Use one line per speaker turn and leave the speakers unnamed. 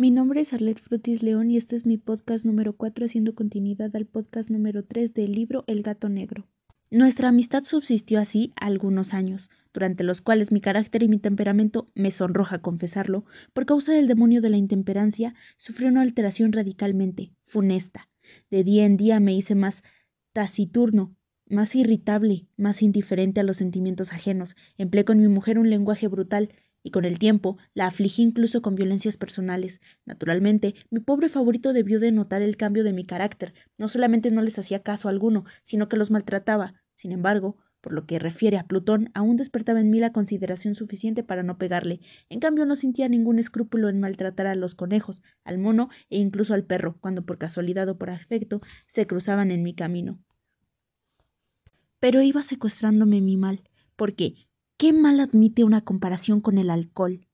Mi nombre es Arlette Frutis León y este es mi podcast número 4 haciendo continuidad al podcast número 3 del libro El gato negro. Nuestra amistad subsistió así algunos años, durante los cuales mi carácter y mi temperamento, me sonroja confesarlo, por causa del demonio de la intemperancia, sufrió una alteración radicalmente, funesta. De día en día me hice más taciturno, más irritable, más indiferente a los sentimientos ajenos, empleé con mi mujer un lenguaje brutal, y con el tiempo la afligí incluso con violencias personales. Naturalmente, mi pobre favorito debió de notar el cambio de mi carácter. No solamente no les hacía caso alguno, sino que los maltrataba. Sin embargo, por lo que refiere a Plutón, aún despertaba en mí la consideración suficiente para no pegarle. En cambio, no sentía ningún escrúpulo en maltratar a los conejos, al mono e incluso al perro, cuando por casualidad o por afecto se cruzaban en mi camino. Pero iba secuestrándome mi mal, porque ¿Qué mal admite una comparación con el alcohol?